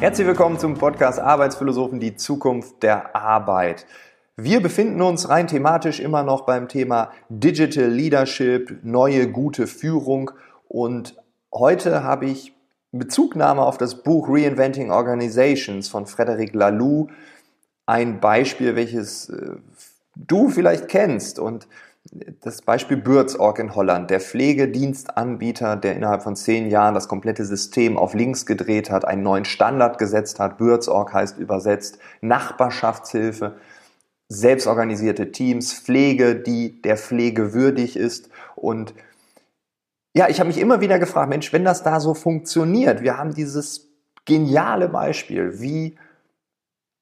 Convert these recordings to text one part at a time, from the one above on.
Herzlich willkommen zum Podcast Arbeitsphilosophen, die Zukunft der Arbeit. Wir befinden uns rein thematisch immer noch beim Thema Digital Leadership, neue gute Führung. Und heute habe ich Bezugnahme auf das Buch Reinventing Organizations von Frederic Laloux. Ein Beispiel, welches äh, du vielleicht kennst. Und das Beispiel Buurtzorg in Holland, der Pflegedienstanbieter, der innerhalb von zehn Jahren das komplette System auf links gedreht hat, einen neuen Standard gesetzt hat. Buurtzorg heißt übersetzt Nachbarschaftshilfe, selbstorganisierte Teams, Pflege, die der Pflege würdig ist. Und ja, ich habe mich immer wieder gefragt, Mensch, wenn das da so funktioniert, wir haben dieses geniale Beispiel, wie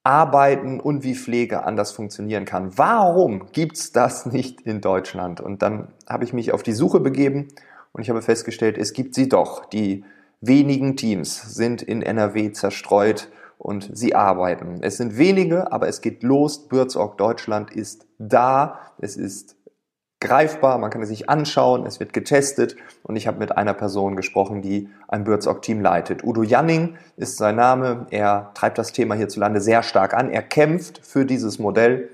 Arbeiten und wie Pflege anders funktionieren kann. Warum gibt's das nicht in Deutschland? Und dann habe ich mich auf die Suche begeben und ich habe festgestellt, es gibt sie doch. Die wenigen Teams sind in NRW zerstreut und sie arbeiten. Es sind wenige, aber es geht los. Bürzorg Deutschland ist da. Es ist greifbar, man kann es sich anschauen, es wird getestet und ich habe mit einer Person gesprochen, die ein Bürzog-Team leitet. Udo Janning ist sein Name, er treibt das Thema hierzulande sehr stark an, er kämpft für dieses Modell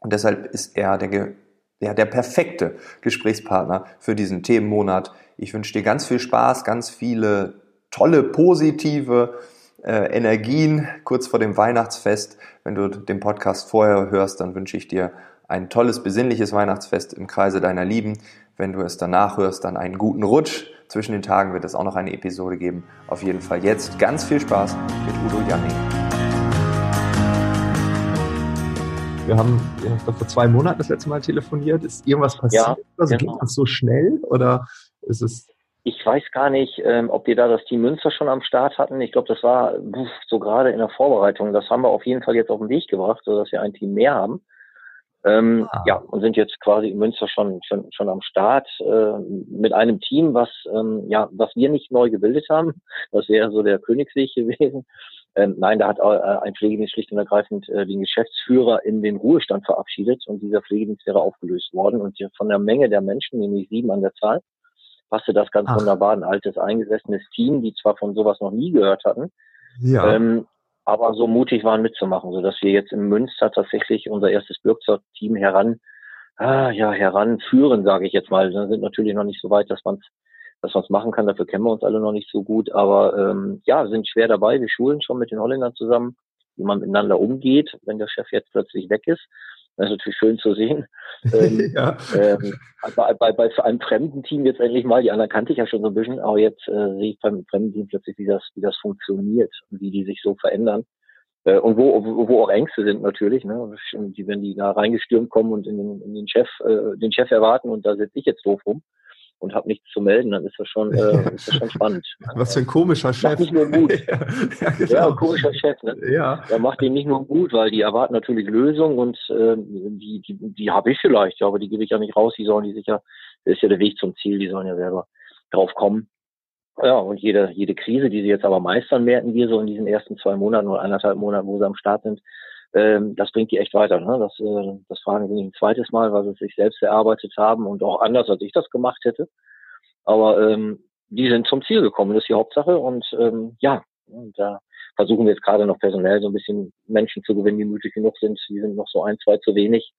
und deshalb ist er der, der, der perfekte Gesprächspartner für diesen Themenmonat. Ich wünsche dir ganz viel Spaß, ganz viele tolle, positive äh, Energien kurz vor dem Weihnachtsfest. Wenn du den Podcast vorher hörst, dann wünsche ich dir ein tolles, besinnliches Weihnachtsfest im Kreise deiner Lieben. Wenn du es danach hörst, dann einen guten Rutsch. Zwischen den Tagen wird es auch noch eine Episode geben. Auf jeden Fall jetzt ganz viel Spaß mit Udo Janning. Wir haben ja, vor zwei Monaten das letzte Mal telefoniert. Ist irgendwas passiert? Ja, also genau. geht das so schnell oder ist es ich weiß gar nicht, ähm, ob wir da das Team Münster schon am Start hatten. Ich glaube, das war so gerade in der Vorbereitung. Das haben wir auf jeden Fall jetzt auf den Weg gebracht, sodass wir ein Team mehr haben. Ähm, ah. Ja, und sind jetzt quasi in Münster schon, schon, schon am Start äh, mit einem Team, was, ähm, ja, was wir nicht neu gebildet haben. Das wäre so der Königsweg gewesen. Ähm, nein, da hat äh, ein Pflegedienst schlicht und ergreifend äh, den Geschäftsführer in den Ruhestand verabschiedet und dieser Pflegedienst wäre aufgelöst worden. Und von der Menge der Menschen, nämlich sieben an der Zahl, passte das ganz Ach. wunderbar. Ein altes, eingesessenes Team, die zwar von sowas noch nie gehört hatten, ja. ähm, aber so mutig waren mitzumachen, so dass wir jetzt in Münster tatsächlich unser erstes Bürgzer-Team heran, ah, ja, heranführen, sage ich jetzt mal. Wir sind natürlich noch nicht so weit, dass man es dass man's machen kann. Dafür kennen wir uns alle noch nicht so gut, aber ähm, ja, sind schwer dabei. Wir schulen schon mit den Holländern zusammen, wie man miteinander umgeht, wenn der Chef jetzt plötzlich weg ist. Das ist natürlich schön zu sehen. ähm, ja. ähm, bei, bei, bei einem fremden Team jetzt endlich mal, die anderen kannte ich ja schon so ein bisschen, aber jetzt äh, sehe ich beim fremden Team plötzlich, wie das, wie das funktioniert und wie die sich so verändern. Äh, und wo, wo auch Ängste sind natürlich, ne? Die, wenn die da reingestürmt kommen und in den, in den Chef, äh, den Chef erwarten und da sitze ich jetzt doof rum und habe nichts zu melden, dann ist das schon, äh, ist das schon spannend. Was für ein komischer Chef. Macht nicht nur Mut. ja, ja, genau. ja, komischer Chef. Ne? Ja. Der macht ihn nicht nur gut, weil die erwarten natürlich Lösungen und äh, die, die, die habe ich vielleicht, ja, aber die gebe ich ja nicht raus. Die sollen die sicher, das ist ja der Weg zum Ziel, die sollen ja selber drauf kommen. Ja, und jede, jede Krise, die sie jetzt aber meistern, merken wir so in diesen ersten zwei Monaten oder anderthalb Monaten, wo sie am Start sind, ähm, das bringt die echt weiter. Ne? Das, äh, das fragen sie nicht ein zweites Mal, weil sie sich selbst erarbeitet haben und auch anders, als ich das gemacht hätte. Aber ähm, die sind zum Ziel gekommen, das ist die Hauptsache. Und ähm, ja, und da versuchen wir jetzt gerade noch personell so ein bisschen Menschen zu gewinnen, die mutig genug sind. Die sind noch so ein, zwei zu wenig.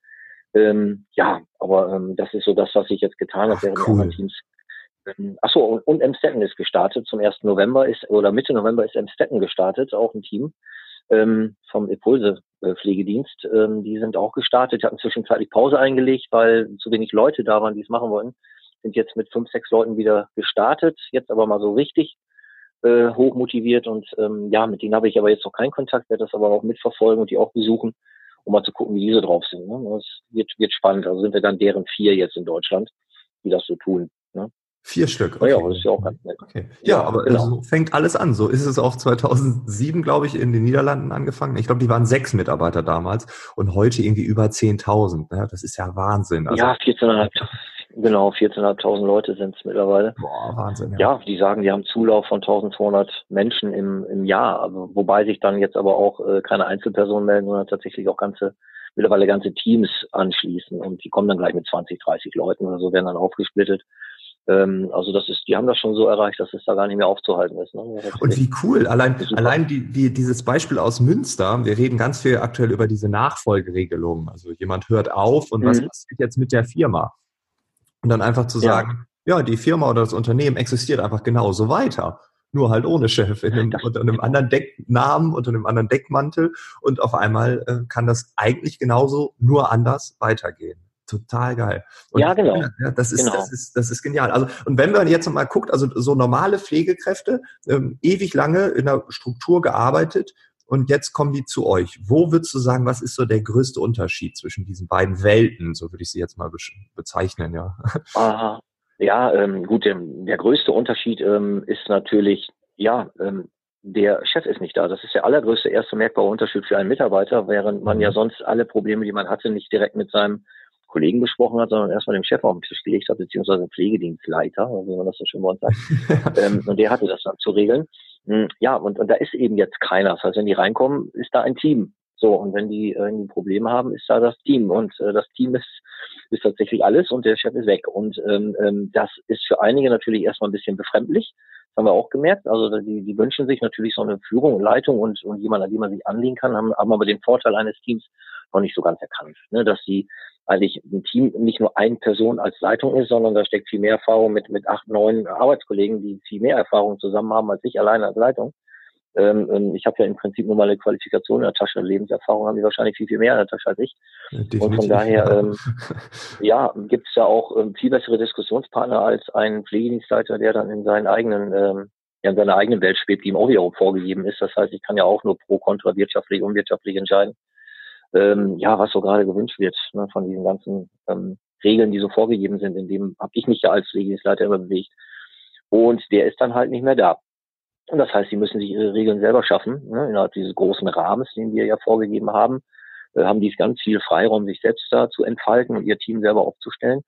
Ähm, ja, aber ähm, das ist so das, was ich jetzt getan habe während cool. Teams. Ähm, achso, und, und Emstetten ist gestartet. Zum 1. November ist, oder Mitte November ist Emstetten gestartet, auch ein Team ähm, vom Impulse-Pflegedienst. Ähm, die sind auch gestartet, hatten zwischenzeitlich Pause eingelegt, weil zu wenig Leute da waren, die es machen wollten. Sind jetzt mit fünf, sechs Leuten wieder gestartet, jetzt aber mal so richtig äh, hoch motiviert und ähm, ja, mit denen habe ich aber jetzt noch keinen Kontakt, werde das aber auch mitverfolgen und die auch besuchen, um mal zu gucken, wie diese drauf sind. Ne? Das wird, wird spannend. Also sind wir dann deren vier jetzt in Deutschland, die das so tun. Ne? Vier Stück. Okay. Ja, das ist ja auch ganz nett. Okay. Ja, ja aber genau. so fängt alles an. So ist es auch 2007, glaube ich, in den Niederlanden angefangen. Ich glaube, die waren sechs Mitarbeiter damals und heute irgendwie über 10.000. Ne? Das ist ja Wahnsinn. Also, ja, 14.500. Genau, 14.500 Leute sind es mittlerweile. Boah, Wahnsinn. Ja. ja. die sagen, die haben Zulauf von 1.200 Menschen im, im Jahr. Also, wobei sich dann jetzt aber auch äh, keine Einzelpersonen melden, sondern tatsächlich auch ganze mittlerweile ganze Teams anschließen und die kommen dann gleich mit 20, 30 Leuten oder so, werden dann aufgesplittet also das ist, die haben das schon so erreicht, dass es da gar nicht mehr aufzuhalten ist. Ne? Und wie cool, allein, allein die, die, dieses Beispiel aus Münster, wir reden ganz viel aktuell über diese Nachfolgeregelung. Also jemand hört auf und mhm. was passiert jetzt mit der Firma? Und dann einfach zu sagen, ja. ja, die Firma oder das Unternehmen existiert einfach genauso weiter nur halt ohne Chef, in einem, unter einem anderen Decknamen, unter einem anderen Deckmantel und auf einmal äh, kann das eigentlich genauso nur anders weitergehen total geil. Und ja, genau. Ja, das, ist, genau. das, ist, das ist genial. Also, und wenn wir jetzt mal guckt, also so normale Pflegekräfte, ähm, ewig lange in der Struktur gearbeitet und jetzt kommen die zu euch. Wo würdest du sagen, was ist so der größte Unterschied zwischen diesen beiden Welten? So würde ich sie jetzt mal be bezeichnen, ja. Aha. Ja, ähm, gut, der, der größte Unterschied ähm, ist natürlich, ja, ähm, der Chef ist nicht da. Das ist der allergrößte erste merkbare Unterschied für einen Mitarbeiter, während man ja mhm. sonst alle Probleme, die man hatte, nicht direkt mit seinem Kollegen besprochen hat, sondern erstmal dem Chef auf den Tisch gelegt hat, beziehungsweise dem Pflegedienstleiter, wie man das so schön bei uns sagt. ähm, und der hatte das dann zu regeln. Hm, ja, und, und da ist eben jetzt keiner. Das heißt, wenn die reinkommen, ist da ein Team. So, und wenn die irgendwie Probleme haben, ist da das Team. Und äh, das Team ist, ist tatsächlich alles und der Chef ist weg. Und ähm, ähm, das ist für einige natürlich erstmal ein bisschen befremdlich. Das haben wir auch gemerkt. Also die, die wünschen sich natürlich so eine Führung und Leitung und, und jemand, an den man sich anlegen kann, haben, haben aber den Vorteil eines Teams noch nicht so ganz erkannt. Ne? Dass sie eigentlich ein Team nicht nur eine Person als Leitung ist, sondern da steckt viel mehr Erfahrung mit, mit acht, neun Arbeitskollegen, die viel mehr Erfahrung zusammen haben als ich alleine als Leitung. Ähm, ähm ich habe ja im Prinzip nur mal eine Qualifikation in der Tasche, Lebenserfahrung haben die wahrscheinlich viel, viel mehr in der Tasche als ich. Ja, und von daher, ja, ähm, ja gibt es ja auch ähm, viel bessere Diskussionspartner als ein Pflegedienstleiter, der dann in seinen eigenen ähm, ja, in seiner eigenen Welt schwebt, die ihm auch wiederum vorgegeben ist. Das heißt, ich kann ja auch nur pro, kontra, wirtschaftlich, unwirtschaftlich entscheiden ähm, ja, was so gerade gewünscht wird ne, von diesen ganzen ähm, Regeln, die so vorgegeben sind. In dem habe ich mich ja als Pflegedienstleiter immer bewegt. Und der ist dann halt nicht mehr da. Und das heißt, sie müssen sich ihre Regeln selber schaffen, ne, innerhalb dieses großen Rahmens, den wir ja vorgegeben haben, äh, haben die ganz viel Freiraum, sich selbst da zu entfalten und ihr Team selber aufzustellen.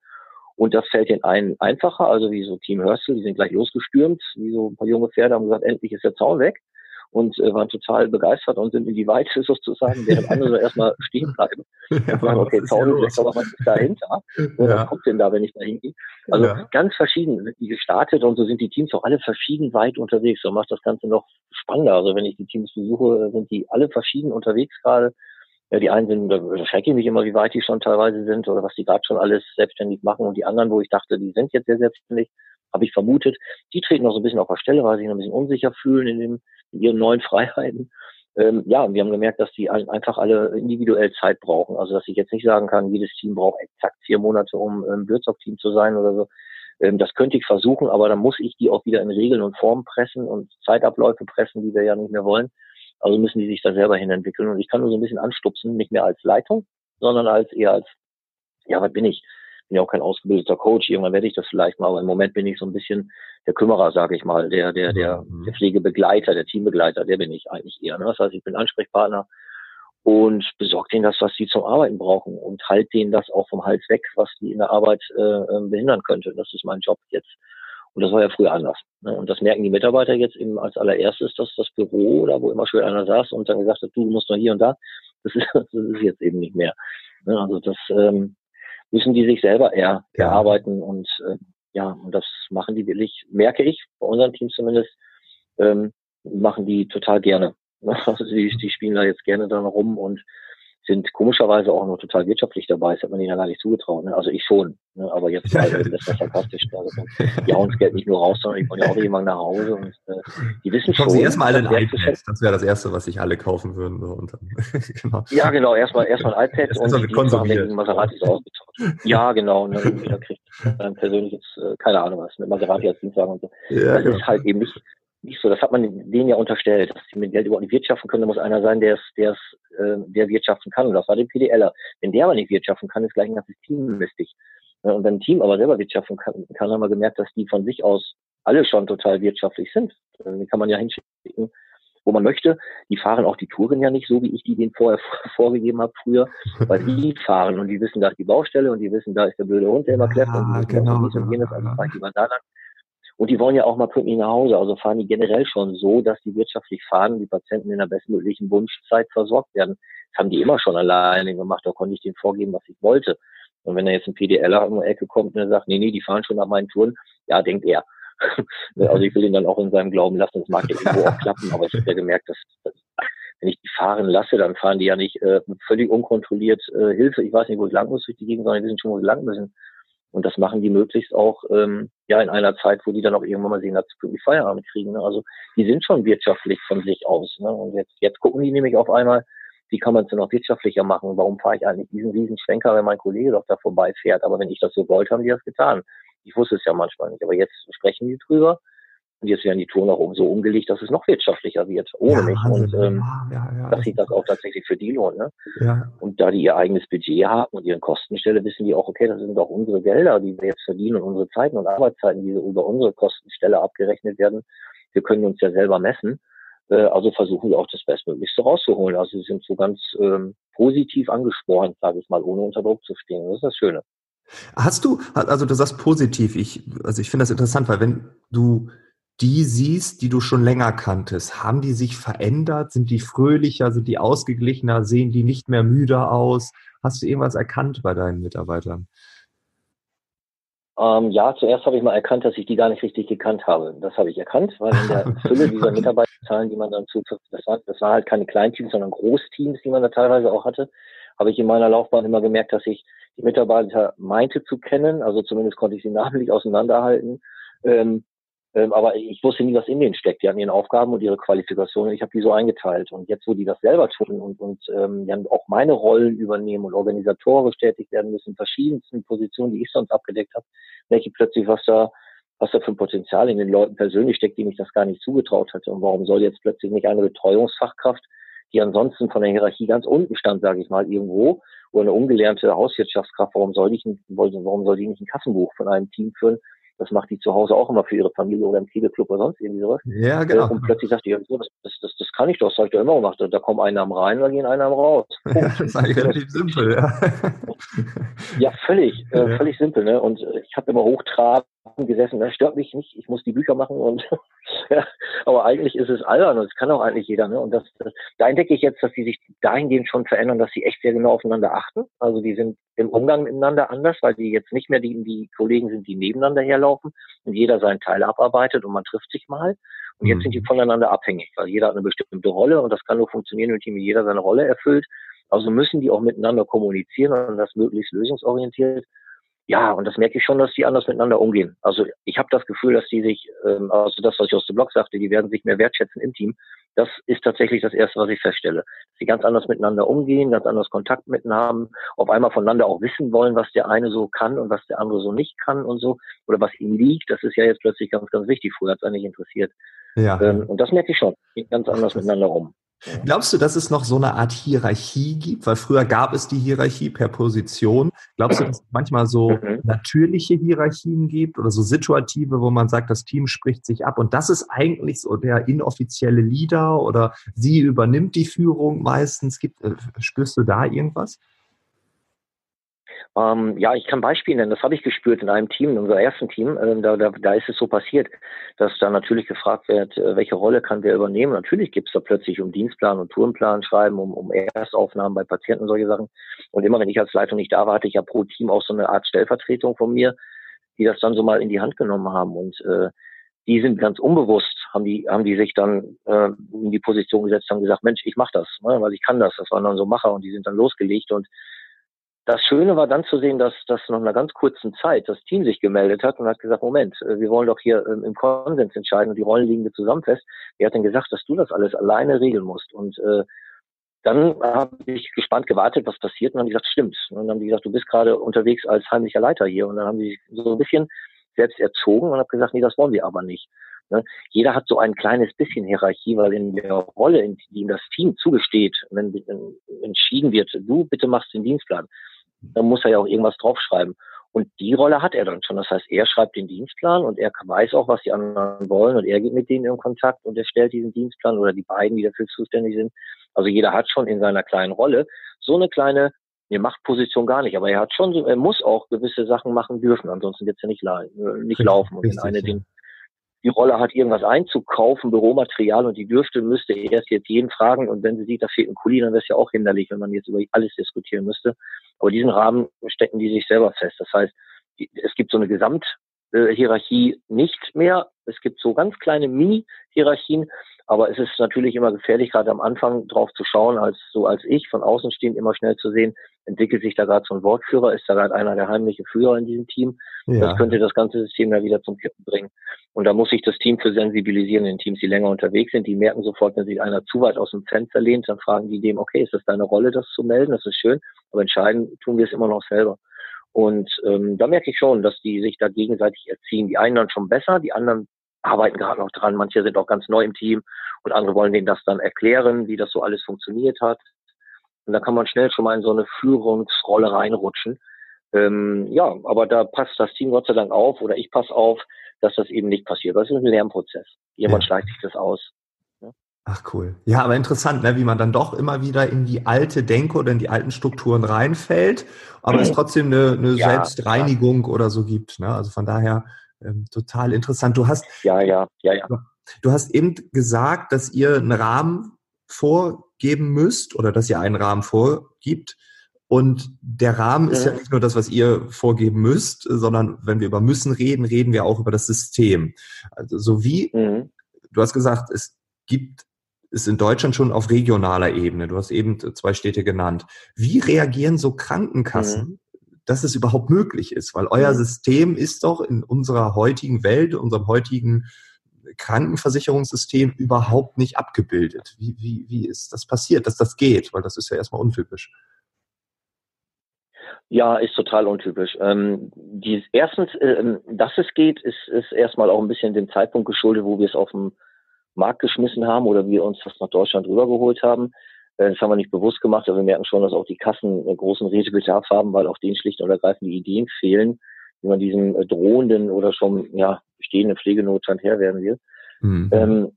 Und das fällt den einen einfacher, also wie so Team Hörstel, die sind gleich losgestürmt, wie so ein paar junge Pferde haben gesagt, endlich ist der Zaun weg und äh, waren total begeistert und sind in die Weite sozusagen, während andere erstmal stehen bleiben. Und sagen, okay, Zaun ist aber was ist dahinter? Ja. Was kommt denn da, wenn ich da hingehe? Also ja. ganz verschieden sind die gestartet und so sind die Teams auch alle verschieden weit unterwegs. So macht das Ganze noch spannender. Also wenn ich die Teams besuche, sind die alle verschieden unterwegs gerade. Ja, die einen sind, da schrecke ich mich immer, wie weit die schon teilweise sind oder was die gerade schon alles selbstständig machen. Und die anderen, wo ich dachte, die sind jetzt sehr selbstständig, habe ich vermutet, die treten noch so ein bisschen auf der Stelle, weil sie sich noch ein bisschen unsicher fühlen in, dem, in ihren neuen Freiheiten. Ähm, ja, und wir haben gemerkt, dass die einfach alle individuell Zeit brauchen. Also dass ich jetzt nicht sagen kann, jedes Team braucht exakt vier Monate, um ein Würzog-Team zu sein oder so. Ähm, das könnte ich versuchen, aber dann muss ich die auch wieder in Regeln und Formen pressen und Zeitabläufe pressen, die wir ja nicht mehr wollen. Also müssen die sich da selber hinentwickeln. Und ich kann nur so ein bisschen anstupsen, nicht mehr als Leitung, sondern als eher als, ja, was bin ich? Bin ja auch kein ausgebildeter Coach. Irgendwann werde ich das vielleicht mal, aber im Moment bin ich so ein bisschen der Kümmerer, sage ich mal, der, der, der, mhm. der Pflegebegleiter, der Teambegleiter, der bin ich eigentlich eher. Ne? Das heißt, ich bin Ansprechpartner und besorge denen das, was sie zum Arbeiten brauchen und halt denen das auch vom Hals weg, was die in der Arbeit äh, ähm, behindern könnte. Das ist mein Job jetzt. Und das war ja früher anders. Ne? Und das merken die Mitarbeiter jetzt eben als allererstes, dass das Büro, da wo immer schön einer saß und dann gesagt hat, du musst noch hier und da, das ist, das ist jetzt eben nicht mehr. Ne? Also das ähm, müssen die sich selber eher ja. erarbeiten und äh, ja, und das machen die wirklich, merke ich, bei unseren Teams zumindest, ähm, machen die total gerne. Also die, die spielen da jetzt gerne dann rum und sind komischerweise auch noch total wirtschaftlich dabei. Das hat man ihnen ja gar nicht zugetraut. Ne? Also ich schon. Ne? Aber jetzt ja, halt, das ist sarkastisch. Also, die hauen das Geld nicht nur raus, sondern die wollen ja auch irgendwann nach Hause. Und äh, die wissen schon. Sie erstmal alle ein iPad. Das wäre das Erste, was sich alle kaufen würden. So. Und dann, genau. Ja, genau. Erstmal erstmal ein iPad und die Dienstwagen mit Maseratis ausgetauscht. Ja, genau. Und dann wieder kriegt ein persönliches, äh, keine Ahnung was, mit Maserati als Dienstwagen und so. Ja, das genau. ist halt eben nicht nicht so. Das hat man denen ja unterstellt, dass sie mit Geld überhaupt nicht wirtschaften können. Da muss einer sein, der es, der es, äh, der wirtschaften kann. Und das war der PDLer. Wenn der aber nicht wirtschaften kann, ist gleich ein ganzes Team mistig. Und wenn ein Team aber selber wirtschaften kann, kann haben wir gemerkt, dass die von sich aus alle schon total wirtschaftlich sind. Die kann man ja hinschicken, wo man möchte. Die fahren auch die Touren ja nicht so, wie ich die denen vorher vorgegeben habe früher, weil die fahren und die wissen, da ist die Baustelle und die wissen, da ist der blöde Hund, der immer kläfft ah, und die wissen genau, dies und jenes, also fahren die mal da lang. Und die wollen ja auch mal pünktlich nach Hause. Also fahren die generell schon so, dass die wirtschaftlich fahren, die Patienten in der bestmöglichen Wunschzeit versorgt werden. Das haben die immer schon alleine gemacht. Da konnte ich denen vorgeben, was ich wollte. Und wenn da jetzt ein PDLer um die Ecke kommt und er sagt, nee, nee, die fahren schon nach meinen Touren, Ja, denkt er. also ich will ihn dann auch in seinem Glauben lassen, das mag ja irgendwo auch klappen, aber ich habe ja gemerkt, dass, dass wenn ich die fahren lasse, dann fahren die ja nicht äh, völlig unkontrolliert äh, Hilfe. Ich weiß nicht, wo ich lang muss durch die Gegend, sondern die wissen schon, wo sie lang müssen. Und das machen die möglichst auch ähm, ja in einer Zeit, wo die dann auch irgendwann mal sehen, dass sie pünktlich Feierabend kriegen. Ne? Also die sind schon wirtschaftlich von sich aus. Ne? Und jetzt, jetzt gucken die nämlich auf einmal, wie kann man es denn noch wirtschaftlicher machen? Warum fahre ich eigentlich diesen riesen Schwenker, wenn mein Kollege doch da vorbeifährt? Aber wenn ich das so wollte, haben die das getan. Ich wusste es ja manchmal nicht. Aber jetzt sprechen die drüber. Und jetzt werden die auch so umgelegt, dass es noch wirtschaftlicher wird, ohne ja, mich. Und ähm, ja, ja, dass sich das auch tatsächlich für die lohnt. Ne? Ja. Und da die ihr eigenes Budget haben und ihre Kostenstelle, wissen die auch, okay, das sind auch unsere Gelder, die wir jetzt verdienen und unsere Zeiten und Arbeitszeiten, die über unsere Kostenstelle abgerechnet werden. Wir können uns ja selber messen. Äh, also versuchen wir auch das Bestmöglichste rauszuholen. Also sie sind so ganz ähm, positiv angespornt, sage ich mal, ohne unter Druck zu stehen. Das ist das Schöne. Hast du, also du sagst positiv, ich, also ich finde das interessant, weil wenn du die siehst, die du schon länger kanntest? Haben die sich verändert? Sind die fröhlicher? Sind die ausgeglichener? Sehen die nicht mehr müde aus? Hast du irgendwas erkannt bei deinen Mitarbeitern? Ähm, ja, zuerst habe ich mal erkannt, dass ich die gar nicht richtig gekannt habe. Das habe ich erkannt, weil in der Fülle dieser Mitarbeiterzahlen, die man dann zu, das war, das war halt keine Kleinteams, sondern Großteams, die man da teilweise auch hatte, habe ich in meiner Laufbahn immer gemerkt, dass ich die Mitarbeiter meinte zu kennen, also zumindest konnte ich sie namentlich auseinanderhalten, ähm, ähm, aber ich wusste nie, was in denen steckt. Die hatten ihren Aufgaben und ihre Qualifikationen. Ich habe die so eingeteilt. Und jetzt, wo die das selber tun und, und ähm, dann auch meine Rollen übernehmen und organisatorisch tätig werden müssen, verschiedensten Positionen, die ich sonst abgedeckt habe, ich plötzlich, was da, was da für ein Potenzial in den Leuten persönlich steckt, die mich das gar nicht zugetraut hatte. Und warum soll jetzt plötzlich nicht eine Betreuungsfachkraft, die ansonsten von der Hierarchie ganz unten stand, sage ich mal, irgendwo, oder eine ungelernte Hauswirtschaftskraft, warum soll ich, warum soll die nicht ein Kassenbuch von einem Team führen, das macht die zu Hause auch immer für ihre Familie oder im Kegelclub oder sonst irgendwie sowas. Ja, genau. Und plötzlich sagt die, das, das, das, kann ich doch, das habe ich doch immer gemacht. Da kommen Einnahmen rein, da gehen Einnahmen raus. Ja, das ist eigentlich relativ simpel, ja. ja, völlig, äh, völlig simpel. Ne? Und ich habe immer hochtrabend gesessen, das stört mich nicht, ich muss die Bücher machen und ja, aber eigentlich ist es albern und das kann auch eigentlich jeder. Ne? Und das, das, da entdecke ich jetzt, dass sie sich dahingehend schon verändern, dass sie echt sehr genau aufeinander achten. Also die sind im Umgang miteinander anders, weil die jetzt nicht mehr die, die Kollegen sind, die nebeneinander herlaufen und jeder seinen Teil abarbeitet und man trifft sich mal. Und jetzt sind die mhm. voneinander abhängig, weil jeder hat eine bestimmte Rolle und das kann nur funktionieren, wenn jeder seine Rolle erfüllt. Also müssen die auch miteinander kommunizieren und das möglichst lösungsorientiert. Ja, und das merke ich schon, dass die anders miteinander umgehen. Also ich habe das Gefühl, dass die sich, ähm, also das, was ich aus dem Blog sagte, die werden sich mehr wertschätzen im Team. Das ist tatsächlich das Erste, was ich feststelle. Dass sie ganz anders miteinander umgehen, ganz anders Kontakt miteinander haben, auf einmal voneinander auch wissen wollen, was der eine so kann und was der andere so nicht kann und so, oder was ihm liegt. Das ist ja jetzt plötzlich ganz, ganz wichtig. Früher hat es eigentlich interessiert. Ja. Ähm, und das merke ich schon. Geht ganz anders miteinander um. Glaubst du, dass es noch so eine Art Hierarchie gibt? Weil früher gab es die Hierarchie per Position. Glaubst du, dass es manchmal so mhm. natürliche Hierarchien gibt oder so situative, wo man sagt, das Team spricht sich ab und das ist eigentlich so der inoffizielle Leader oder sie übernimmt die Führung meistens? Gibt, äh, spürst du da irgendwas? Ähm, ja, ich kann Beispiele nennen. Das habe ich gespürt in einem Team, in unserem ersten Team. Äh, da, da, da ist es so passiert, dass da natürlich gefragt wird, äh, welche Rolle kann wer übernehmen. Natürlich gibt es da plötzlich um Dienstplan und Tourenplan schreiben, um, um Erstaufnahmen bei Patienten und solche Sachen. Und immer wenn ich als Leitung nicht da war, hatte ich ja pro Team auch so eine Art Stellvertretung von mir, die das dann so mal in die Hand genommen haben. Und äh, die sind ganz unbewusst, haben die, haben die sich dann äh, in die Position gesetzt, haben gesagt, Mensch, ich mach das, ne, weil ich kann das. Das waren dann so Macher und die sind dann losgelegt und das Schöne war dann zu sehen, dass, dass nach einer ganz kurzen Zeit das Team sich gemeldet hat und hat gesagt, Moment, äh, wir wollen doch hier ähm, im Konsens entscheiden und die Rollen liegen wir zusammen fest. Wer hat denn gesagt, dass du das alles alleine regeln musst? Und äh, dann habe ich gespannt gewartet, was passiert und dann haben die gesagt, stimmt. Und dann haben die gesagt, du bist gerade unterwegs als heimlicher Leiter hier. Und dann haben die sich so ein bisschen selbst erzogen und habe gesagt, nee, das wollen wir aber nicht. Ne? Jeder hat so ein kleines bisschen Hierarchie, weil in der Rolle, in die ihm das Team zugesteht, wenn, wenn entschieden wird, du bitte machst den Dienstplan, dann muss er ja auch irgendwas draufschreiben. Und die Rolle hat er dann schon. Das heißt, er schreibt den Dienstplan und er weiß auch, was die anderen wollen und er geht mit denen in Kontakt und er stellt diesen Dienstplan oder die beiden, die dafür zuständig sind. Also jeder hat schon in seiner kleinen Rolle so eine kleine, eine Machtposition gar nicht, aber er hat schon er muss auch gewisse Sachen machen dürfen, ansonsten wird es ja nicht, nicht laufen. Und wenn eine den die Rolle hat, irgendwas einzukaufen, Büromaterial und die dürfte, müsste erst jetzt jeden fragen und wenn sie sieht, da fehlt ein Kuli, dann wäre es ja auch hinderlich, wenn man jetzt über alles diskutieren müsste. Aber diesen Rahmen stecken die sich selber fest. Das heißt, es gibt so eine Gesamt, äh, Hierarchie nicht mehr. Es gibt so ganz kleine Mini-Hierarchien, aber es ist natürlich immer gefährlich, gerade am Anfang drauf zu schauen, als so als ich von außen stehend immer schnell zu sehen, entwickelt sich da gerade so ein Wortführer, ist da gerade einer der heimliche Führer in diesem Team. Ja. Das könnte das ganze System ja wieder zum Kippen bringen. Und da muss sich das Team für sensibilisieren, in Teams, die länger unterwegs sind, die merken sofort, wenn sich einer zu weit aus dem Fenster lehnt, dann fragen die dem, okay, ist das deine Rolle, das zu melden? Das ist schön, aber entscheiden tun wir es immer noch selber. Und ähm, da merke ich schon, dass die sich da gegenseitig erziehen. Die einen dann schon besser, die anderen arbeiten gerade noch dran. Manche sind auch ganz neu im Team und andere wollen denen das dann erklären, wie das so alles funktioniert hat. Und da kann man schnell schon mal in so eine Führungsrolle reinrutschen. Ähm, ja, aber da passt das Team Gott sei Dank auf oder ich passe auf, dass das eben nicht passiert. Das ist ein Lernprozess. Jemand ja. schleicht sich das aus. Ach cool. Ja, aber interessant, ne, wie man dann doch immer wieder in die alte Denke oder in die alten Strukturen reinfällt, aber es trotzdem eine, eine ja, Selbstreinigung oder so gibt. Ne? Also von daher ähm, total interessant. Du hast ja, ja, ja, ja. Du hast eben gesagt, dass ihr einen Rahmen vorgeben müsst oder dass ihr einen Rahmen vorgibt. Und der Rahmen mhm. ist ja nicht nur das, was ihr vorgeben müsst, sondern wenn wir über müssen reden, reden wir auch über das System. Also so wie, mhm. du hast gesagt, es gibt es in Deutschland schon auf regionaler Ebene. Du hast eben zwei Städte genannt. Wie reagieren so Krankenkassen mhm dass es überhaupt möglich ist, weil euer System ist doch in unserer heutigen Welt, unserem heutigen Krankenversicherungssystem überhaupt nicht abgebildet. Wie, wie, wie ist das passiert, dass das geht? Weil das ist ja erstmal untypisch. Ja, ist total untypisch. Ähm, die, erstens, äh, dass es geht, ist, ist erstmal auch ein bisschen dem Zeitpunkt geschuldet, wo wir es auf den Markt geschmissen haben oder wir uns das nach Deutschland rübergeholt haben. Äh, das haben wir nicht bewusst gemacht, aber wir merken schon, dass auch die Kassen einen großen Redebedarf haben, weil auch denen schlicht und ergreifend die Ideen fehlen, wie man diesem äh, drohenden oder schon ja, bestehenden Pflegenotstand Herr werden will. Mhm. Ähm,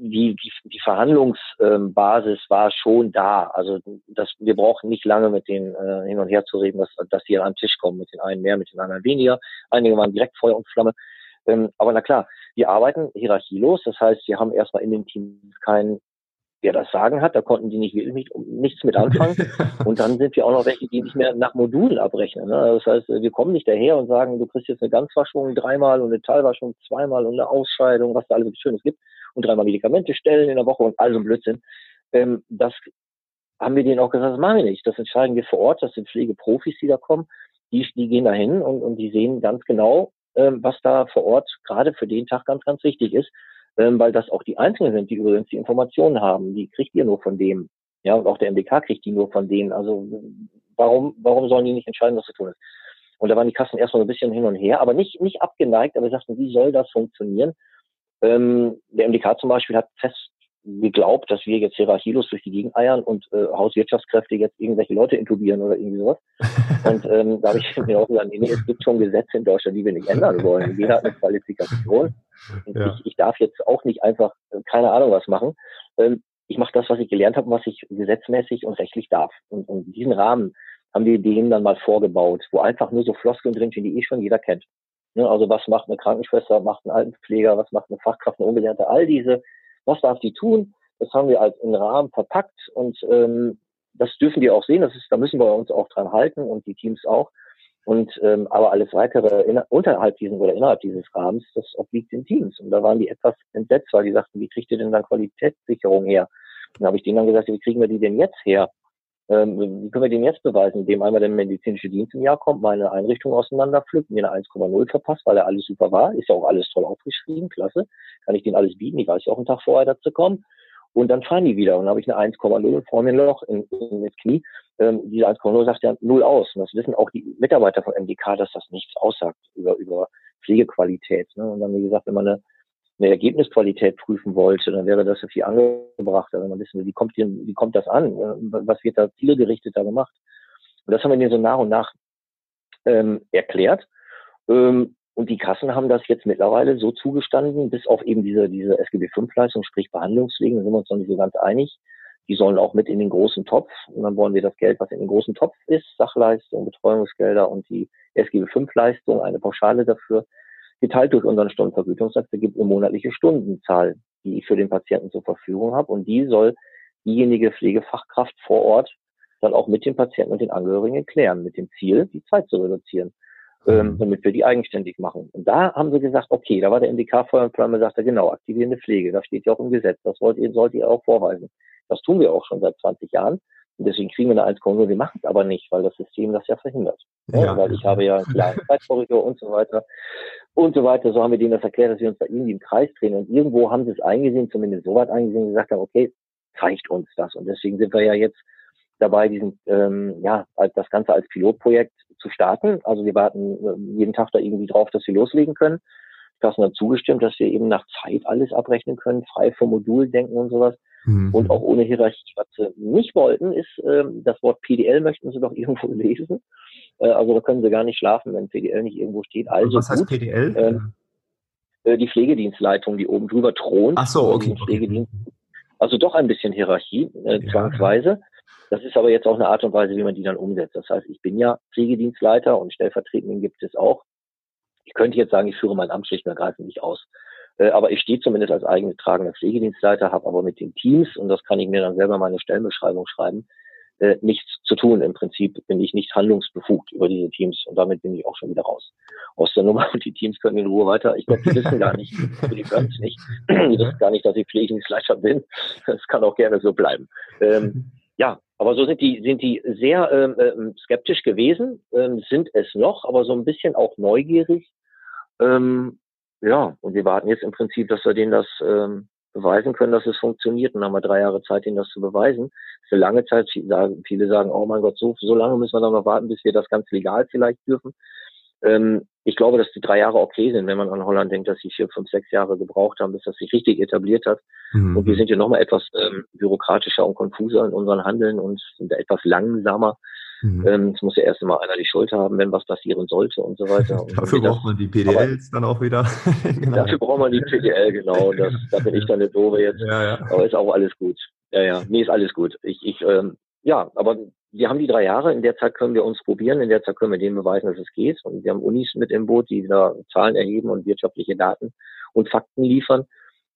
die, die, die Verhandlungsbasis war schon da. Also das, wir brauchen nicht lange mit denen äh, hin und her zu reden, dass, dass die an einen Tisch kommen, mit den einen mehr, mit den anderen weniger. Einige waren direkt Feuer und Flamme. Ähm, aber na klar, wir arbeiten hierarchielos. Das heißt, wir haben erstmal in den Teams keinen der das Sagen hat. Da konnten die nicht wirklich nichts mit anfangen. und dann sind wir auch noch welche, die nicht mehr nach Modulen abrechnen. Ne? Das heißt, wir kommen nicht daher und sagen, du kriegst jetzt eine Ganzwaschung dreimal und eine Teilwaschung zweimal und eine Ausscheidung, was da alles Schönes gibt und dreimal Medikamente stellen in der Woche und all so ein Blödsinn. Ähm, das haben wir denen auch gesagt, das machen wir nicht. Das entscheiden wir vor Ort. Das sind Pflegeprofis, die da kommen. Die, die gehen da hin und, und die sehen ganz genau, ähm, was da vor Ort gerade für den Tag ganz, ganz wichtig ist ähm, weil das auch die Einzelnen sind, die übrigens die Informationen haben. Die kriegt ihr nur von dem. Ja, und auch der MDK kriegt die nur von denen. Also warum, warum sollen die nicht entscheiden, was zu tun ist? Und da waren die Kassen erstmal ein bisschen hin und her, aber nicht, nicht abgeneigt, aber sagten, wie soll das funktionieren? Ähm, der MDK zum Beispiel hat fest geglaubt, dass wir jetzt hierarchielos durch die Gegend eiern und äh, Hauswirtschaftskräfte jetzt irgendwelche Leute intubieren oder irgendwie sowas. Und ähm, da habe ich mir auch gesagt, nee, nee, es gibt schon Gesetze in Deutschland, die wir nicht ändern wollen. Jeder hat eine Qualifikation. Und ja. ich, ich darf jetzt auch nicht einfach äh, keine Ahnung was machen. Ähm, ich mache das, was ich gelernt habe, was ich gesetzmäßig und rechtlich darf. Und, und diesen Rahmen haben wir denen dann mal vorgebaut, wo einfach nur so Floskeln drinstehen, die eh schon jeder kennt. Ne, also was macht eine Krankenschwester, macht ein Altenpfleger, was macht eine Fachkraft, eine Ungelernte, all diese was darf die tun? Das haben wir als einen Rahmen verpackt und ähm, das dürfen die auch sehen. Das ist, da müssen wir uns auch dran halten und die Teams auch. Und ähm, aber alles weitere in, unterhalb diesen oder innerhalb dieses Rahmens, das obliegt den Teams. Und da waren die etwas entsetzt, weil die sagten, wie kriegt ihr denn dann Qualitätssicherung her? Und dann habe ich denen dann gesagt, wie kriegen wir die denn jetzt her? Ähm, wie können wir den jetzt beweisen? Indem einmal der medizinische Dienst im Jahr kommt, meine Einrichtung auseinanderpflückt, mir eine 1,0 verpasst, weil er alles super war. Ist ja auch alles toll aufgeschrieben, klasse. Kann ich denen alles bieten. Ich weiß ja auch einen Tag vorher dazu kommen. Und dann fahren die wieder. Und dann habe ich eine 1,0 vor mir ein Loch in, in das Knie. Ähm, diese 1,0 sagt ja null aus. Und das wissen auch die Mitarbeiter von MDK, dass das nichts aussagt über, über Pflegequalität. Ne? Und dann, wie gesagt, wenn man eine eine Ergebnisqualität prüfen wollte, dann wäre das ja viel angebrachter, wenn man wissen will, wie kommt, hier, wie kommt das an? Was wird da zielgerichteter gemacht? Und das haben wir denen so nach und nach ähm, erklärt. Ähm, und die Kassen haben das jetzt mittlerweile so zugestanden, bis auf eben diese, diese SGB-5-Leistung, sprich Behandlungspflegen, da sind wir uns noch nicht so ganz einig. Die sollen auch mit in den großen Topf. Und dann wollen wir das Geld, was in den großen Topf ist, Sachleistung, Betreuungsgelder und die SGB-5-Leistung, eine Pauschale dafür, geteilt durch unseren Stundenvergütungssatz ergibt eine monatliche Stundenzahl, die ich für den Patienten zur Verfügung habe. Und die soll diejenige Pflegefachkraft vor Ort dann auch mit dem Patienten und den Angehörigen klären, mit dem Ziel, die Zeit zu reduzieren. ähm, mhm. damit wir die eigenständig machen. Und da haben sie gesagt, okay, da war der MDK-Feuerplan, da sagt er, genau, aktivierende Pflege, das steht ja auch im Gesetz, das wollt ihr, sollt ihr auch vorweisen. Das tun wir auch schon seit 20 Jahren. Und deswegen kriegen wir eine 1,0. Wir machen es aber nicht, weil das System das ja verhindert. Ja, ja. Weil ich habe ja einen klaren Zeitkorridor und so weiter und so weiter. So haben wir denen das erklärt, dass wir uns da irgendwie im Kreis drehen. Und irgendwo haben sie es eingesehen, zumindest so weit eingesehen, gesagt haben, okay, reicht uns das. Und deswegen sind wir ja jetzt dabei, diesen, ähm, ja, das Ganze als Pilotprojekt zu starten. Also wir warten äh, jeden Tag da irgendwie drauf, dass wir loslegen können. Kassen hat zugestimmt, dass wir eben nach Zeit alles abrechnen können, frei vom Modul denken und sowas. Mhm. Und auch ohne Hierarchie. Was sie nicht wollten, ist, ähm, das Wort PDL möchten sie doch irgendwo lesen. Äh, also da können sie gar nicht schlafen, wenn PDL nicht irgendwo steht. Also was heißt gut, PDL? Ähm, äh, die Pflegedienstleitung, die oben drüber thront. Ach so, okay. okay. Also doch ein bisschen Hierarchie, äh, ja. zwangsweise. Das ist aber jetzt auch eine Art und Weise, wie man die dann umsetzt. Das heißt, ich bin ja Pflegedienstleiter und stellvertretenden gibt es auch. Ich könnte jetzt sagen, ich führe mein Amt schlicht und ergreifend nicht aus. Äh, aber ich stehe zumindest als eingetragener Pflegedienstleiter, habe aber mit den Teams, und das kann ich mir dann selber meine Stellenbeschreibung schreiben, äh, nichts zu tun. Im Prinzip bin ich nicht handlungsbefugt über diese Teams und damit bin ich auch schon wieder raus aus der Nummer und die Teams können in Ruhe weiter. Ich glaube, die wissen gar nicht, die können es nicht. Die wissen gar nicht, dass ich Pflegedienstleiter bin. Das kann auch gerne so bleiben. Ähm, ja, aber so sind die, sind die sehr ähm, ähm, skeptisch gewesen, ähm, sind es noch, aber so ein bisschen auch neugierig. Ähm, ja, und wir warten jetzt im Prinzip, dass wir denen das ähm, beweisen können, dass es funktioniert. Und dann haben wir drei Jahre Zeit, ihnen das zu beweisen. Für lange Zeit, viele sagen, oh mein Gott, so, so lange müssen wir dann noch warten, bis wir das ganz legal vielleicht dürfen. Ähm, ich glaube, dass die drei Jahre okay sind, wenn man an Holland denkt, dass sie vier, fünf, sechs Jahre gebraucht haben, bis das sich richtig etabliert hat. Mhm. Und wir sind ja nochmal etwas ähm, bürokratischer und konfuser in unseren Handeln und sind etwas langsamer. Mhm. Ähm, es muss ja erst einmal einer die Schuld haben, wenn was passieren sollte und so weiter. Und dafür braucht man die PDLs dann auch wieder. genau. Dafür braucht man die PDL, genau. Das, da bin ich dann eine Doofe jetzt. Ja, ja. Aber ist auch alles gut. Ja, ja. Nee, ist alles gut. Ich, ich, ähm, ja, aber wir haben die drei Jahre, in der Zeit können wir uns probieren, in der Zeit können wir denen beweisen, dass es geht. Und wir haben Unis mit im Boot, die da Zahlen erheben und wirtschaftliche Daten und Fakten liefern,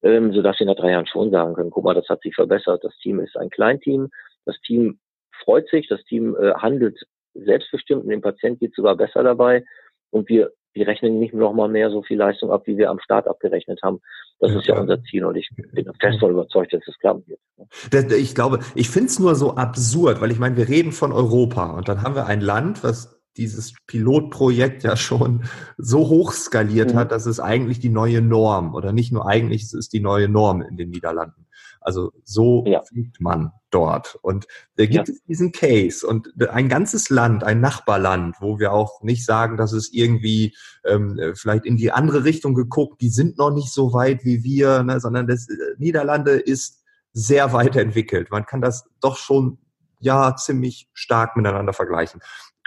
ähm, sodass wir nach drei Jahren schon sagen können, guck mal, das hat sich verbessert. Das Team ist ein Kleinteam. Das Team freut sich, das Team äh, handelt selbstbestimmt und dem Patient geht sogar besser dabei. Und wir wir rechnen nicht noch mal mehr so viel Leistung ab, wie wir am Start abgerechnet haben. Das ja, ist ja unser Ziel und ich bin fest davon überzeugt, dass es klappen wird. Ich glaube, ich finde es nur so absurd, weil ich meine, wir reden von Europa und dann haben wir ein Land, was dieses Pilotprojekt ja schon so hoch skaliert mhm. hat, dass es eigentlich die neue Norm oder nicht nur eigentlich, es ist die neue Norm in den Niederlanden. Also so ja. fliegt man dort. Und da gibt ja. es diesen Case und ein ganzes Land, ein Nachbarland, wo wir auch nicht sagen, dass es irgendwie ähm, vielleicht in die andere Richtung geguckt, die sind noch nicht so weit wie wir, ne, sondern das äh, Niederlande ist sehr weit entwickelt. Man kann das doch schon ja ziemlich stark miteinander vergleichen.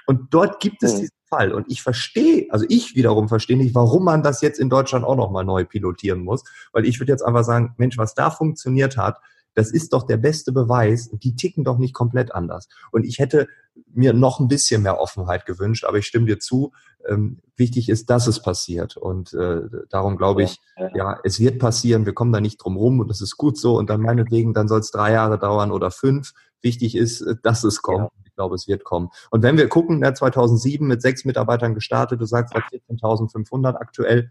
Und dort gibt es mhm. Fall. Und ich verstehe, also ich wiederum verstehe nicht, warum man das jetzt in Deutschland auch nochmal neu pilotieren muss. Weil ich würde jetzt einfach sagen, Mensch, was da funktioniert hat, das ist doch der beste Beweis. Die ticken doch nicht komplett anders. Und ich hätte mir noch ein bisschen mehr Offenheit gewünscht, aber ich stimme dir zu. Ähm, wichtig ist, dass es passiert. Und äh, darum glaube ich, ja, ja. ja, es wird passieren. Wir kommen da nicht drum rum und das ist gut so. Und dann meinetwegen, dann soll es drei Jahre dauern oder fünf. Wichtig ist, äh, dass es kommt. Ja. Ich glaube, es wird kommen. Und wenn wir gucken, der 2007 mit sechs Mitarbeitern gestartet, du sagst 14.500 aktuell,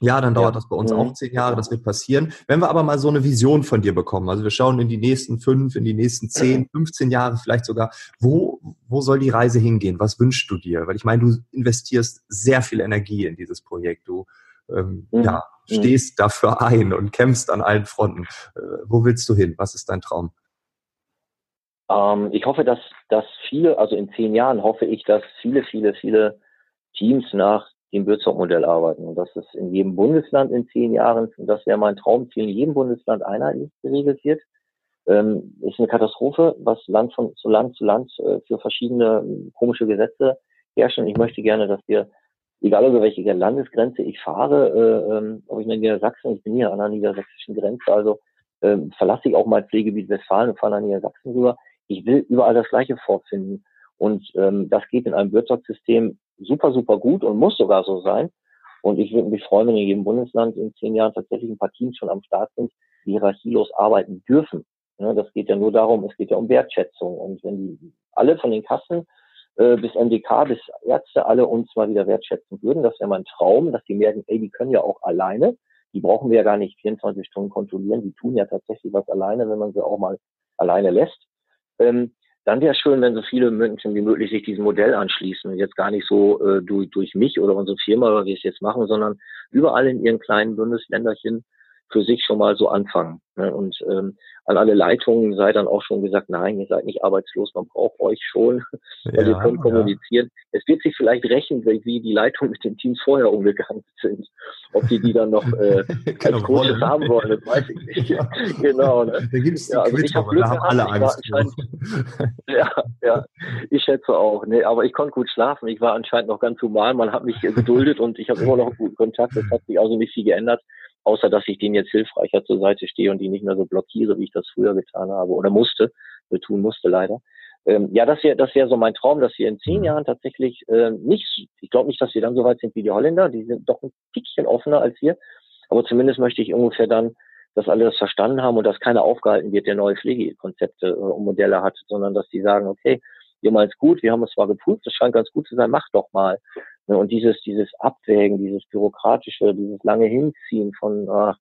ja, dann dauert ja. das bei uns mhm. auch zehn Jahre, das wird passieren. Wenn wir aber mal so eine Vision von dir bekommen, also wir schauen in die nächsten fünf, in die nächsten zehn, 15 mhm. Jahre vielleicht sogar, wo, wo soll die Reise hingehen? Was wünschst du dir? Weil ich meine, du investierst sehr viel Energie in dieses Projekt. Du ähm, mhm. ja, mhm. stehst dafür ein und kämpfst an allen Fronten. Äh, wo willst du hin? Was ist dein Traum? Ähm, ich hoffe, dass, dass viele, also in zehn Jahren hoffe ich, dass viele, viele, viele Teams nach dem Bürzog-Modell arbeiten. Und das ist in jedem Bundesland in zehn Jahren, und das wäre mein Traumziel, in jedem Bundesland einheitlich geregelt wird. Ähm, ist eine Katastrophe, was Land von zu Land zu Land äh, für verschiedene äh, komische Gesetze herrschen. Ich möchte gerne, dass wir, egal über welche Landesgrenze ich fahre, äh, ähm, ob ich in Niedersachsen, ich bin hier an der niedersächsischen Grenze, also ähm, verlasse ich auch mal Pflegebiet Westfalen und fahre nach Niedersachsen rüber. Ich will überall das Gleiche vorfinden. Und ähm, das geht in einem Wirtschaftssystem super, super gut und muss sogar so sein. Und ich würde mich freuen, wenn in jedem Bundesland in zehn Jahren tatsächlich ein paar Teams schon am Start sind, die hierarchielos arbeiten dürfen. Ja, das geht ja nur darum, es geht ja um Wertschätzung. Und wenn die alle von den Kassen äh, bis NDK, bis Ärzte alle uns mal wieder wertschätzen würden. Das wäre mein Traum, dass die merken, ey, die können ja auch alleine. Die brauchen wir ja gar nicht 24 Stunden kontrollieren. Die tun ja tatsächlich was alleine, wenn man sie auch mal alleine lässt. Ähm, dann wäre es schön, wenn so viele Menschen wie möglich sich diesem Modell anschließen. Jetzt gar nicht so äh, durch, durch mich oder unsere Firma, weil wir es jetzt machen, sondern überall in ihren kleinen Bundesländerchen für sich schon mal so anfangen. Ne? Und ähm, an alle Leitungen sei dann auch schon gesagt, nein, ihr seid nicht arbeitslos, man braucht euch schon, weil ja, ihr könnt kommunizieren. Ja. Es wird sich vielleicht rächen, wie die Leitungen mit den Teams vorher umgegangen sind. Ob die die dann noch äh, als Coaches haben wollen, das weiß ich nicht. ja. genau. Ne? Da gibt's ja, also ich habe Glück gehabt, alle Angst ja, ja, ich schätze auch. Ne, aber ich konnte gut schlafen. Ich war anscheinend noch ganz human. Man hat mich geduldet und ich habe immer noch einen guten Kontakt. Es hat sich also nicht viel geändert außer dass ich denen jetzt hilfreicher zur Seite stehe und die nicht mehr so blockiere, wie ich das früher getan habe oder musste, äh, tun musste leider. Ähm, ja, das wäre das wäre so mein Traum, dass wir in zehn mhm. Jahren tatsächlich äh, nicht, ich glaube nicht, dass wir dann so weit sind wie die Holländer, die sind doch ein Tickchen offener als wir, aber zumindest möchte ich ungefähr dann, dass alle das verstanden haben und dass keiner aufgehalten wird, der neue Pflegekonzepte äh, und Modelle hat, sondern dass die sagen, okay, es gut, wir haben es zwar geprüft, das scheint ganz gut zu sein, mach doch mal. Ne, und dieses, dieses Abwägen, dieses bürokratische, dieses lange Hinziehen von, ach,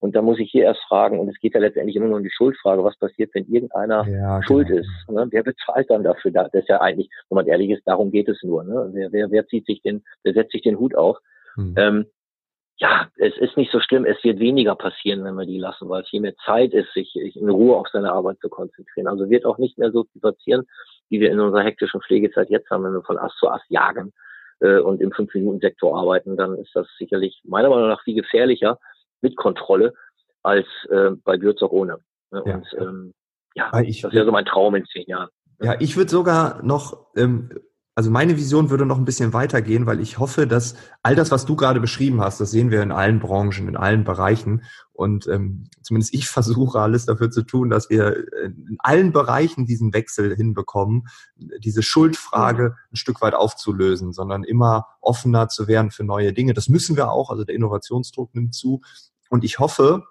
und da muss ich hier erst fragen, und es geht ja letztendlich immer nur um die Schuldfrage, was passiert, wenn irgendeiner ja, schuld genau. ist? Ne? Wer bezahlt dann dafür? Das ist ja eigentlich, wenn man ehrlich ist, darum geht es nur. Ne? Wer, wer, wer zieht sich den, wer setzt sich den Hut auf? Hm. Ähm, ja, es ist nicht so schlimm, es wird weniger passieren, wenn wir die lassen, weil es viel mehr Zeit ist, sich in Ruhe auf seine Arbeit zu konzentrieren. Also wird auch nicht mehr so viel passieren, wie wir in unserer hektischen Pflegezeit jetzt haben, wenn wir von Ast zu Ast jagen äh, und im Fünf-Minuten-Sektor arbeiten, dann ist das sicherlich meiner Meinung nach viel gefährlicher mit Kontrolle als äh, bei Würzog ohne. Ne? Ja. Und ähm, ja, ich, das wäre so mein Traum in zehn Jahren. Ja, ich würde sogar noch ähm, also meine Vision würde noch ein bisschen weitergehen, weil ich hoffe, dass all das, was du gerade beschrieben hast, das sehen wir in allen Branchen, in allen Bereichen. Und ähm, zumindest ich versuche alles dafür zu tun, dass wir in allen Bereichen diesen Wechsel hinbekommen, diese Schuldfrage ein Stück weit aufzulösen, sondern immer offener zu werden für neue Dinge. Das müssen wir auch, also der Innovationsdruck nimmt zu. Und ich hoffe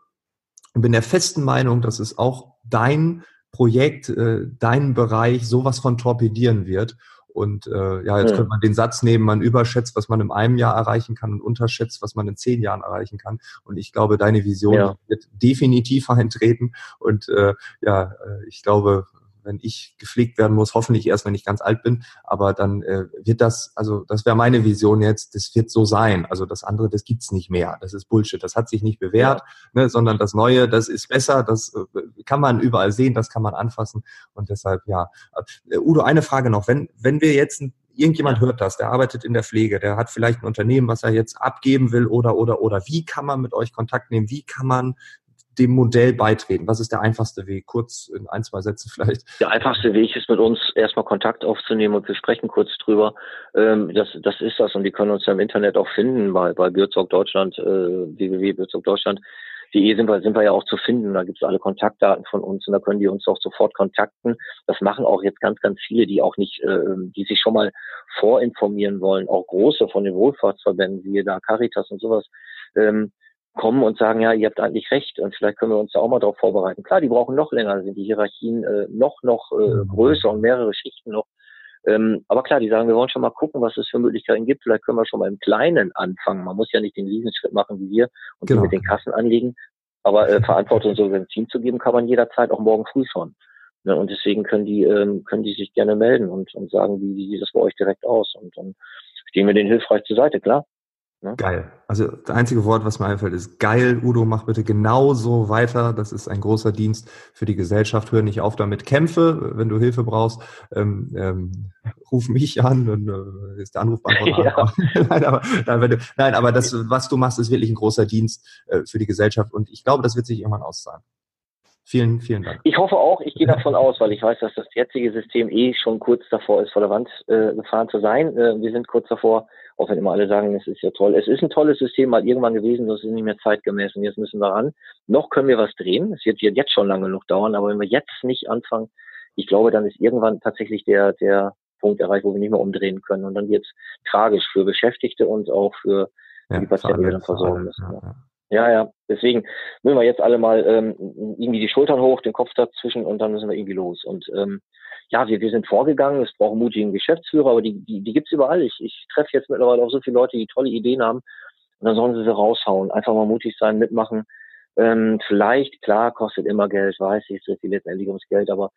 und bin der festen Meinung, dass es auch dein Projekt, äh, deinen Bereich sowas von torpedieren wird und äh, ja, jetzt ja. könnte man den Satz nehmen, man überschätzt, was man in einem Jahr erreichen kann und unterschätzt, was man in zehn Jahren erreichen kann. Und ich glaube, deine Vision ja. wird definitiv eintreten. Und äh, ja, äh, ich glaube, wenn ich gepflegt werden muss, hoffentlich erst, wenn ich ganz alt bin, aber dann äh, wird das, also das wäre meine Vision jetzt, das wird so sein. Also das andere, das gibt's nicht mehr. Das ist Bullshit. Das hat sich nicht bewährt, ja. ne, sondern das Neue, das ist besser, das äh, kann man überall sehen, das kann man anfassen. Und deshalb, ja. Äh, Udo, eine Frage noch. Wenn, wenn wir jetzt irgendjemand hört das, der arbeitet in der Pflege, der hat vielleicht ein Unternehmen, was er jetzt abgeben will oder, oder, oder. Wie kann man mit euch Kontakt nehmen? Wie kann man dem Modell beitreten? Was ist der einfachste Weg? Kurz in ein, zwei Sätzen vielleicht. Der einfachste Weg ist mit uns erstmal Kontakt aufzunehmen und wir sprechen kurz drüber. Ähm, das, das ist das und die können uns ja im Internet auch finden bei, bei Bürzog Deutschland, äh, www.bürzogdeutschland.de sind wir, sind wir ja auch zu finden. Da gibt es alle Kontaktdaten von uns und da können die uns auch sofort kontakten. Das machen auch jetzt ganz, ganz viele, die auch nicht, äh, die sich schon mal vorinformieren wollen, auch große von den Wohlfahrtsverbänden, wie da Caritas und sowas. Ähm, kommen und sagen, ja, ihr habt eigentlich recht und vielleicht können wir uns da auch mal darauf vorbereiten. Klar, die brauchen noch länger, sind die Hierarchien äh, noch, noch äh, größer und mehrere Schichten noch. Ähm, aber klar, die sagen, wir wollen schon mal gucken, was es für Möglichkeiten gibt. Vielleicht können wir schon mal im Kleinen anfangen. Man muss ja nicht den Riesenschritt machen wie wir und genau. mit den Kassen anlegen. Aber äh, Verantwortung so einem Team zu geben, kann man jederzeit auch morgen früh schon. Ne? Und deswegen können die, ähm, können die sich gerne melden und, und sagen, wie, wie sieht das bei euch direkt aus? Und dann stehen wir denen hilfreich zur Seite, klar. Ne? Geil. Also das einzige Wort, was mir einfällt, ist geil. Udo, mach bitte genauso weiter. Das ist ein großer Dienst für die Gesellschaft. Hör nicht auf damit. Kämpfe, wenn du Hilfe brauchst. Ähm, ähm, ruf mich an und äh, ist der Anrufbeantworter. Ja. nein, aber, nein, du, nein, aber das, was du machst, ist wirklich ein großer Dienst äh, für die Gesellschaft. Und ich glaube, das wird sich irgendwann auszahlen. Vielen, vielen Dank. Ich hoffe auch, ich gehe davon aus, weil ich weiß, dass das jetzige System eh schon kurz davor ist, vor der Wand äh, gefahren zu sein. Äh, wir sind kurz davor, auch wenn immer alle sagen, es ist ja toll. Es ist ein tolles System mal irgendwann gewesen, das ist nicht mehr zeitgemäß und jetzt müssen wir ran. Noch können wir was drehen. Es wird jetzt schon lange genug dauern, aber wenn wir jetzt nicht anfangen, ich glaube, dann ist irgendwann tatsächlich der, der Punkt erreicht, wo wir nicht mehr umdrehen können. Und dann wird es tragisch für Beschäftigte und auch für ja, die Patienten, die wir dann versorgen müssen. Ja, ja. Ja. Deswegen müssen wir jetzt alle mal ähm, irgendwie die Schultern hoch, den Kopf dazwischen und dann müssen wir irgendwie los. Und ähm, ja, wir, wir sind vorgegangen, es braucht mutigen Geschäftsführer, aber die, die, die gibt's überall. Ich, ich treffe jetzt mittlerweile auch so viele Leute, die tolle Ideen haben und dann sollen sie sie raushauen. Einfach mal mutig sein, mitmachen. Ähm, vielleicht, klar, kostet immer Geld, weiß ich, es geht letztendlich ums Geld, aber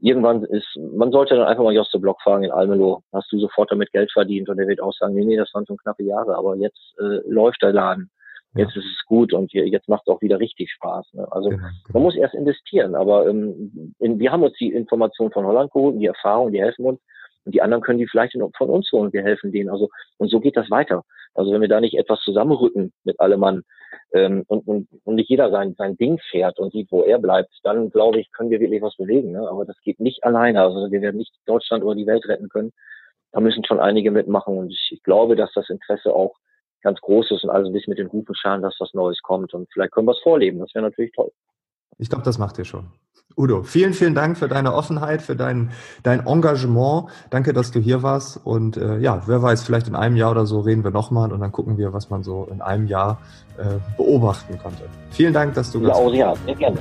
irgendwann ist, man sollte dann einfach mal Joste Block fragen in Almelo, hast du sofort damit Geld verdient? Und der wird auch sagen, nee, nee, das waren schon knappe Jahre, aber jetzt äh, läuft der Laden. Jetzt ist es gut und jetzt macht es auch wieder richtig Spaß. Ne? Also genau, genau. man muss erst investieren, aber ähm, in, wir haben uns die Information von Holland geholt, die Erfahrung, die helfen uns und die anderen können die vielleicht von uns holen und wir helfen denen. Also und so geht das weiter. Also wenn wir da nicht etwas zusammenrücken mit allem Mann ähm, und, und, und nicht jeder sein, sein Ding fährt und sieht, wo er bleibt, dann glaube ich, können wir wirklich was bewegen. Ne? Aber das geht nicht alleine. Also wir werden nicht Deutschland oder die Welt retten können. Da müssen schon einige mitmachen und ich, ich glaube, dass das Interesse auch ganz groß ist und alles ein bisschen mit den Hufen scharen, dass was Neues kommt. Und vielleicht können wir es vorleben. Das wäre natürlich toll. Ich glaube, das macht ihr schon. Udo, vielen, vielen Dank für deine Offenheit, für dein, dein Engagement. Danke, dass du hier warst. Und äh, ja, wer weiß, vielleicht in einem Jahr oder so reden wir nochmal und dann gucken wir, was man so in einem Jahr äh, beobachten konnte. Vielen Dank, dass du ja, oh, ja, sehr gerne.